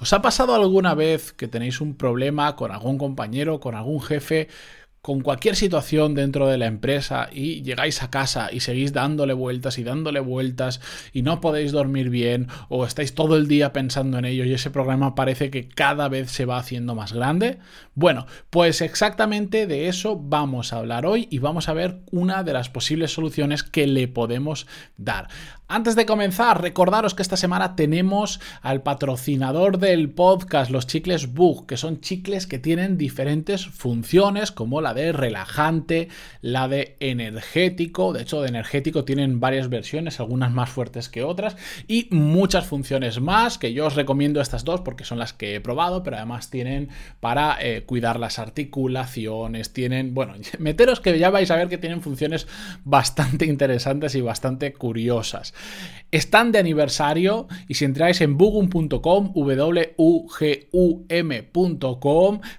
¿Os ha pasado alguna vez que tenéis un problema con algún compañero, con algún jefe, con cualquier situación dentro de la empresa y llegáis a casa y seguís dándole vueltas y dándole vueltas y no podéis dormir bien o estáis todo el día pensando en ello y ese programa parece que cada vez se va haciendo más grande? Bueno, pues exactamente de eso vamos a hablar hoy y vamos a ver una de las posibles soluciones que le podemos dar. Antes de comenzar, recordaros que esta semana tenemos al patrocinador del podcast, los chicles Bug, que son chicles que tienen diferentes funciones, como la de relajante, la de energético, de hecho de energético tienen varias versiones, algunas más fuertes que otras, y muchas funciones más, que yo os recomiendo estas dos porque son las que he probado, pero además tienen para eh, cuidar las articulaciones, tienen, bueno, meteros que ya vais a ver que tienen funciones bastante interesantes y bastante curiosas. Están de aniversario y si entráis en bugum.com, w-u-g-u-m.com,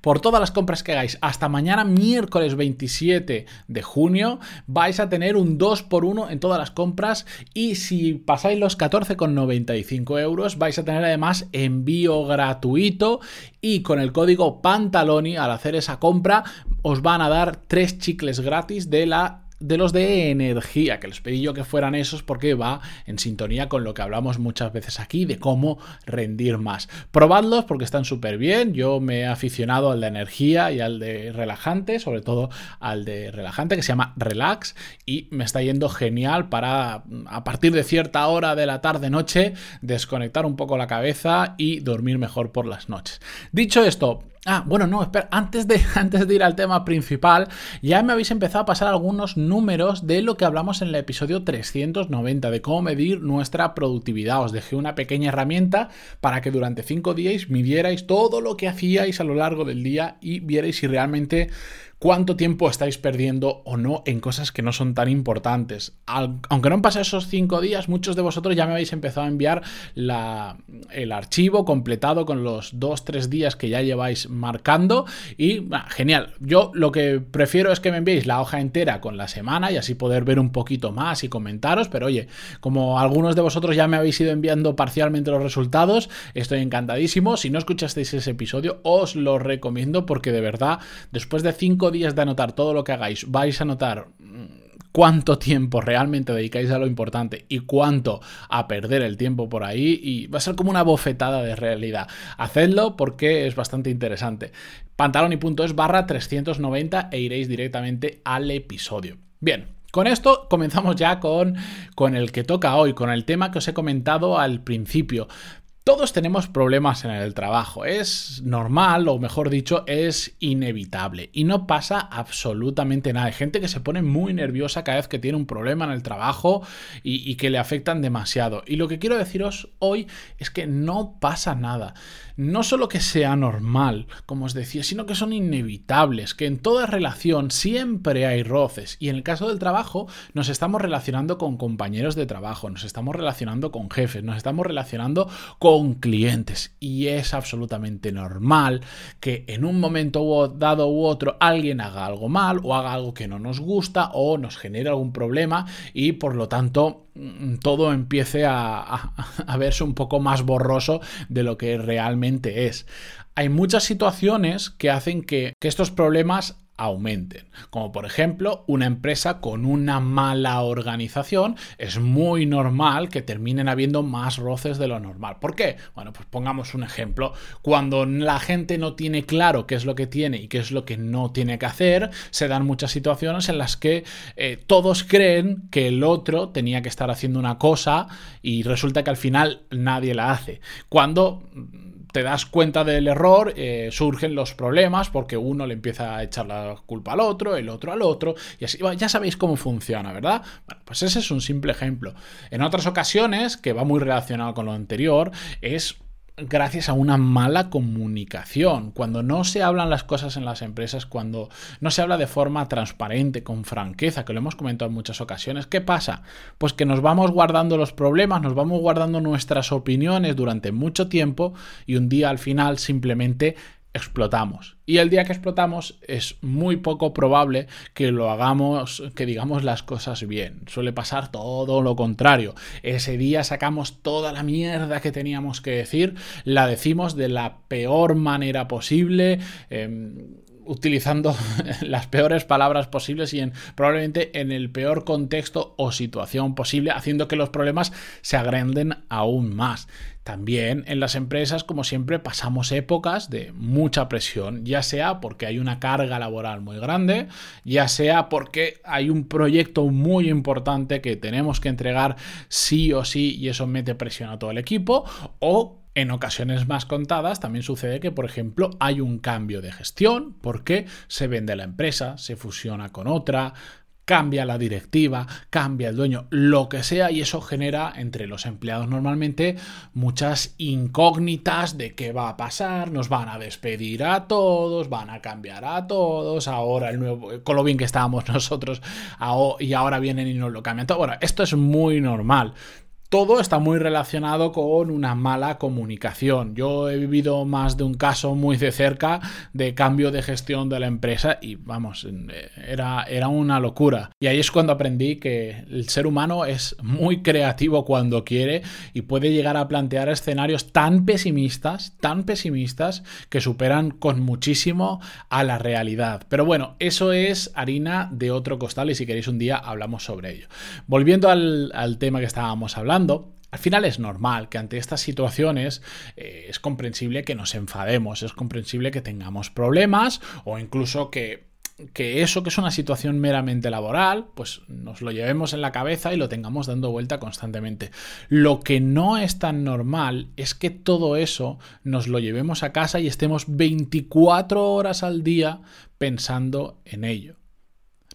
por todas las compras que hagáis hasta mañana miércoles 27 de junio, vais a tener un 2x1 en todas las compras y si pasáis los 14,95 euros, vais a tener además envío gratuito y con el código Pantaloni al hacer esa compra os van a dar tres chicles gratis de la de los de energía, que les pedí yo que fueran esos porque va en sintonía con lo que hablamos muchas veces aquí de cómo rendir más. Probadlos porque están súper bien. Yo me he aficionado al de energía y al de relajante, sobre todo al de relajante que se llama Relax y me está yendo genial para a partir de cierta hora de la tarde-noche desconectar un poco la cabeza y dormir mejor por las noches. Dicho esto, Ah, bueno, no, espera, antes de, antes de ir al tema principal, ya me habéis empezado a pasar algunos números de lo que hablamos en el episodio 390, de cómo medir nuestra productividad. Os dejé una pequeña herramienta para que durante 5 días midierais todo lo que hacíais a lo largo del día y vierais si realmente cuánto tiempo estáis perdiendo o no en cosas que no son tan importantes. aunque no han pasado esos cinco días, muchos de vosotros ya me habéis empezado a enviar el archivo completado con los dos, tres días que ya lleváis marcando y genial. Yo lo que prefiero es que me enviéis la hoja entera con la semana y así poder ver un poquito más y comentaros, pero oye, como algunos de vosotros ya me habéis ido enviando parcialmente los resultados, estoy encantadísimo. Si no escuchasteis ese episodio, os lo recomiendo porque de verdad, después de cinco días de anotar todo lo que hagáis, vais a notar mm, cuánto tiempo realmente dedicáis a lo importante y cuánto a perder el tiempo por ahí y va a ser como una bofetada de realidad. Hacedlo porque es bastante interesante. Pantalón y punto es barra 390 e iréis directamente al episodio. Bien, con esto comenzamos ya con, con el que toca hoy, con el tema que os he comentado al principio. Todos tenemos problemas en el trabajo, es normal, o mejor dicho, es inevitable y no pasa absolutamente nada. Hay gente que se pone muy nerviosa cada vez que tiene un problema en el trabajo y, que le afectan demasiado. Y lo que quiero deciros hoy es que no pasa nada. No solo que sea normal, como os decía, sino que son inevitables, que en toda relación siempre hay roces. Y en el caso del trabajo nos estamos relacionando con compañeros de trabajo, nos estamos relacionando con jefes, nos estamos relacionando con con clientes y es absolutamente normal que en un momento dado u otro alguien haga algo mal o haga algo que no nos gusta o nos genere algún problema y por lo tanto mm, todo empiece a, verse un poco más borroso de lo que realmente es. Hay muchas situaciones que hacen que, que estos problemas aumenten. Como por ejemplo, una empresa con una mala organización es muy normal que terminen habiendo más roces de lo normal. ¿Por qué? Bueno, pues pongamos un ejemplo. Cuando la gente no tiene claro qué es lo que tiene y qué es lo que no tiene que hacer, se dan muchas situaciones en las que eh, todos creen que el otro tenía que estar haciendo una cosa y resulta que al final nadie la hace. Cuando te das cuenta del error, eh, surgen los problemas porque uno le empieza a echar la culpa al otro, el otro al otro, y así ya sabéis cómo funciona, ¿verdad? Bueno, pues ese es un simple ejemplo. En otras ocasiones, que va muy relacionado con lo anterior, es gracias a una mala comunicación. Cuando no se hablan las cosas en las empresas, cuando no se habla de forma transparente, con franqueza, que lo hemos comentado en muchas ocasiones, ¿qué pasa? Pues que nos vamos guardando los problemas, nos vamos guardando nuestras opiniones durante mucho tiempo y un día al final simplemente explotamos. Y el día que explotamos es muy poco probable que lo hagamos, que digamos las cosas bien. Suele pasar todo lo contrario. Ese día sacamos toda la mierda que teníamos que decir, la decimos de la peor manera posible. Em, utilizando las peores palabras posibles y en, probablemente en el peor contexto o situación posible, haciendo que los problemas se agranden aún más. También en las empresas, como siempre, pasamos épocas de mucha presión, ya sea porque hay una carga laboral muy grande, ya sea porque hay un proyecto muy importante que tenemos que entregar sí o sí y eso mete presión a todo el equipo, o en ocasiones más contadas también sucede que, por ejemplo, hay un cambio de gestión porque se vende la empresa, se fusiona con otra, cambia la directiva, cambia el dueño, lo que sea, y eso genera entre los empleados normalmente muchas incógnitas de qué va a pasar, nos van a despedir a todos, van a cambiar a todos, ahora el nuevo, con lo bien que estábamos nosotros, y ahora vienen y nos lo cambian todo. Esto es muy normal todo está muy relacionado con una mala comunicación. Yo he vivido más de un caso muy de cerca de cambio de gestión de la empresa y vamos, era, era una locura. Y ahí es cuando aprendí que el ser humano es muy creativo cuando quiere y puede llegar a plantear escenarios tan pesimistas, tan pesimistas, que superan con muchísimo a la realidad. Pero bueno, eso es harina de otro costal y si queréis un día hablamos sobre ello. Volviendo al, al tema que estábamos al final es normal que ante estas situaciones eh, es comprensible que nos enfademos, es comprensible que tengamos problemas o incluso que, que eso que es una situación meramente laboral, pues nos lo llevemos en la cabeza y lo tengamos dando vuelta constantemente. Lo que no es tan normal es que todo eso nos lo llevemos a casa y estemos 24 horas al día pensando en ello.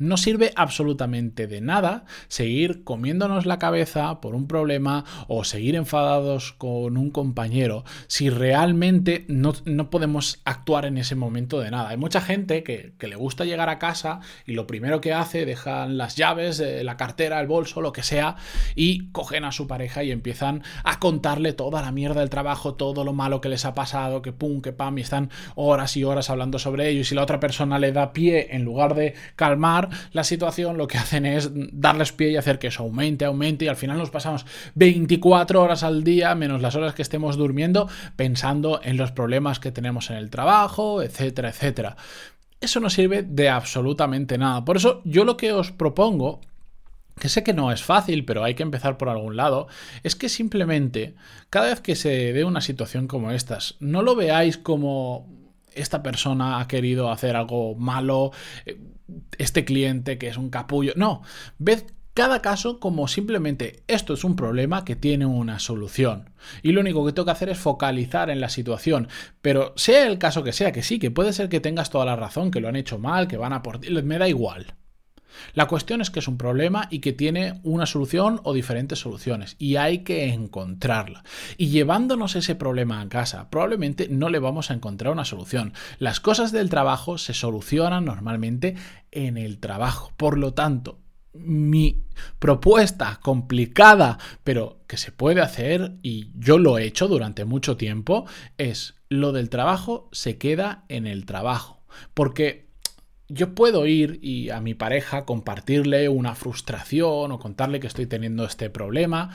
No sirve absolutamente de nada seguir comiéndonos la cabeza por un problema o seguir enfadados con un compañero si realmente no, podemos actuar en ese momento de nada. Hay mucha gente que, le gusta llegar a casa y lo primero que hace, dejan las llaves, la cartera, el bolso, lo que sea, y cogen a su pareja y empiezan a contarle toda la mierda del trabajo, todo lo malo que les ha pasado, que pum, que pam, y están horas y horas hablando sobre ello. Y si la otra persona le da pie en lugar de calmar, la situación, lo que hacen es darles pie y hacer que eso aumente, aumente y al final nos pasamos 24 horas al día, menos las horas que estemos durmiendo, pensando en los problemas que tenemos en el trabajo, etcétera, etcétera. Eso no sirve de absolutamente nada. Por eso yo lo que os propongo que sé que no es fácil, pero hay que empezar por algún lado, es que simplemente cada vez que se dé una situación como estas, no lo veáis como esta persona ha querido hacer algo malo, eh, este cliente que es un capullo. No, ved cada caso como simplemente esto es un problema que tiene una solución. Y lo único que tengo que hacer es focalizar en la situación. Pero sea el caso que sea, que sí, que puede ser que tengas toda la razón, que lo han hecho mal, que van a por ti, me da igual. La cuestión es que es un problema y que tiene una solución o diferentes soluciones y hay que encontrarla. Y llevándonos ese problema a casa, probablemente no le vamos a encontrar una solución. Las cosas del trabajo se solucionan normalmente en el trabajo. Por lo tanto, mi propuesta complicada, pero que se puede hacer y yo lo he hecho durante mucho tiempo, es lo del trabajo se queda en el trabajo. Porque yo puedo ir y a mi pareja compartirle una frustración o contarle que estoy teniendo este problema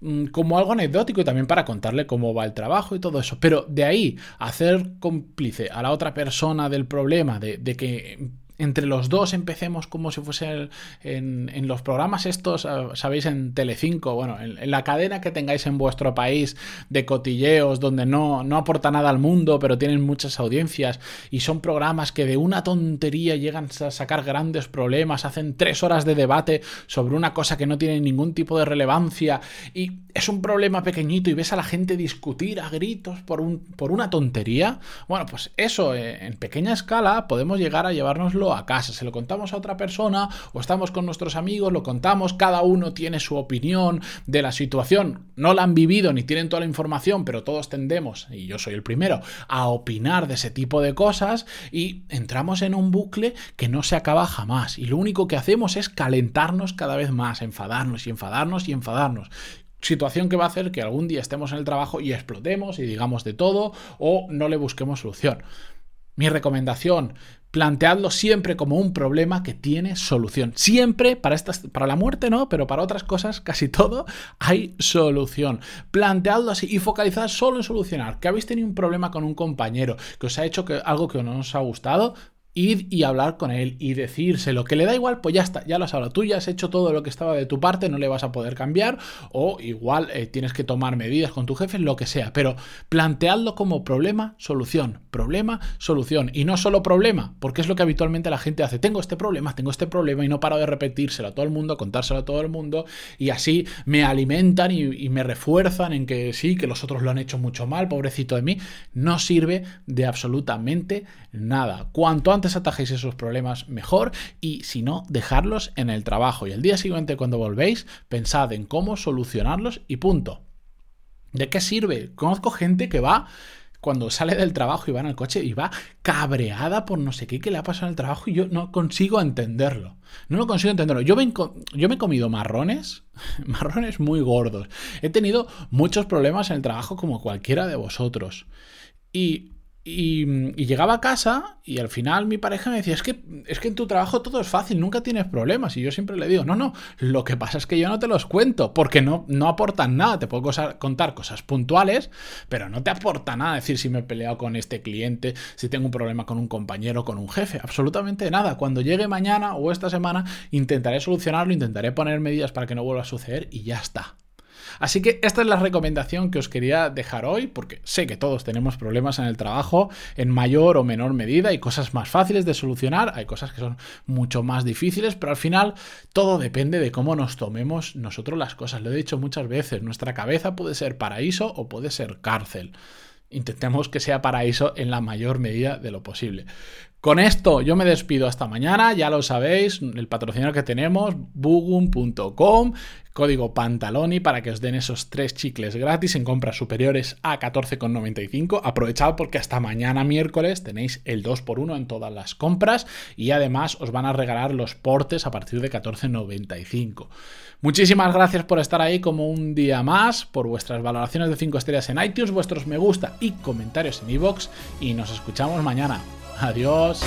mm, como algo anecdótico y también para contarle cómo va el trabajo y todo eso. Pero de ahí hacer cómplice a la otra persona del problema, de, de que entre los dos empecemos como si fuese en, los programas estos, ah, sabéis, en Telecinco, bueno, en, la cadena que tengáis en vuestro país de cotilleos, donde no, no aporta nada al mundo, pero tienen muchas audiencias, y son programas que de una tontería llegan a sacar grandes problemas, hacen tres horas de debate sobre una cosa que no tiene ningún tipo de relevancia, y es un problema pequeñito y ves a la gente discutir a gritos por, un, por una tontería, bueno, pues eso eh, en pequeña escala podemos llegar a llevárnoslo a casa, se lo contamos a otra persona o estamos con nuestros amigos, lo contamos, cada uno tiene su opinión de la situación, no la han vivido ni tienen toda la información, pero todos tendemos, y yo soy el primero, a opinar de ese tipo de cosas y entramos en un bucle que no se acaba jamás. Y lo único que hacemos es calentarnos cada vez más, enfadarnos y enfadarnos y enfadarnos. Situación que va a hacer que algún día estemos en el trabajo y explotemos y digamos de todo o no le busquemos solución. Mi recomendación, planteadlo siempre como un problema que tiene solución. Siempre, para, estas, para la muerte no, pero para otras cosas, casi todo, hay solución. Planteadlo así y focalizad solo en solucionar. Que habéis tenido un problema con un compañero, que os ha hecho que, algo que no os ha gustado, ir y hablar con él y decírselo, que le da igual, pues ya está, ya lo has hablado, tú ya has hecho todo lo que estaba de tu parte, no le vas a poder cambiar o igual eh, tienes que tomar medidas con tu jefe, lo que sea, pero planteadlo como problema, solución, problema, solución y no solo problema, porque es lo que habitualmente la gente hace, tengo este problema, tengo este problema y no paro de repetírselo a todo el mundo, contárselo a todo el mundo y así me alimentan y, y me refuerzan en que sí, que los otros lo han hecho mucho mal, pobrecito de mí, no sirve de absolutamente nada. Cuanto antes antes atajéis esos problemas, mejor. Y si no, dejarlos en el trabajo. Y el día siguiente, cuando volvéis, pensad en cómo solucionarlos y punto. ¿De qué sirve? Conozco gente que va cuando sale del trabajo y va en el coche y va cabreada por no sé qué que le ha pasado en el trabajo y yo no consigo entenderlo. No lo consigo entenderlo. Yo yo me he comido marrones, marrones muy gordos. He tenido muchos problemas en el trabajo como cualquiera de vosotros. Y y, llegaba a casa y al final mi pareja me decía, es que, es que en tu trabajo todo es fácil, nunca tienes problemas. Y yo siempre le digo, no, no, lo que pasa es que yo no te los cuento, porque no, no aportan nada. Te puedo contar cosas puntuales, pero no te aporta nada decir si me he peleado con este cliente, si tengo un problema con un compañero, con un jefe, absolutamente nada. Cuando llegue mañana o esta semana intentaré solucionarlo, intentaré poner medidas para que no vuelva a suceder y ya está. Así que esta es la recomendación que os quería dejar hoy, porque sé que todos tenemos problemas en el trabajo en mayor o menor medida, hay cosas más fáciles de solucionar, hay cosas que son mucho más difíciles, pero al final todo depende de cómo nos tomemos nosotros las cosas. Lo he dicho muchas veces, nuestra cabeza puede ser paraíso o puede ser cárcel intentemos que sea paraíso en la mayor medida de lo posible. Con esto yo me despido hasta mañana, ya lo sabéis, el patrocinador que tenemos, bugum.com, código pantaloni para que os den esos tres chicles gratis en compras superiores a 14,95. Aprovechad porque hasta mañana miércoles tenéis el 2x1 en todas las compras y además os van a regalar los portes a partir de 14,95. Muchísimas gracias por estar ahí como un día más, por vuestras valoraciones de 5 estrellas en iTunes, vuestros me gusta y comentarios en iVoox y nos escuchamos mañana. Adiós.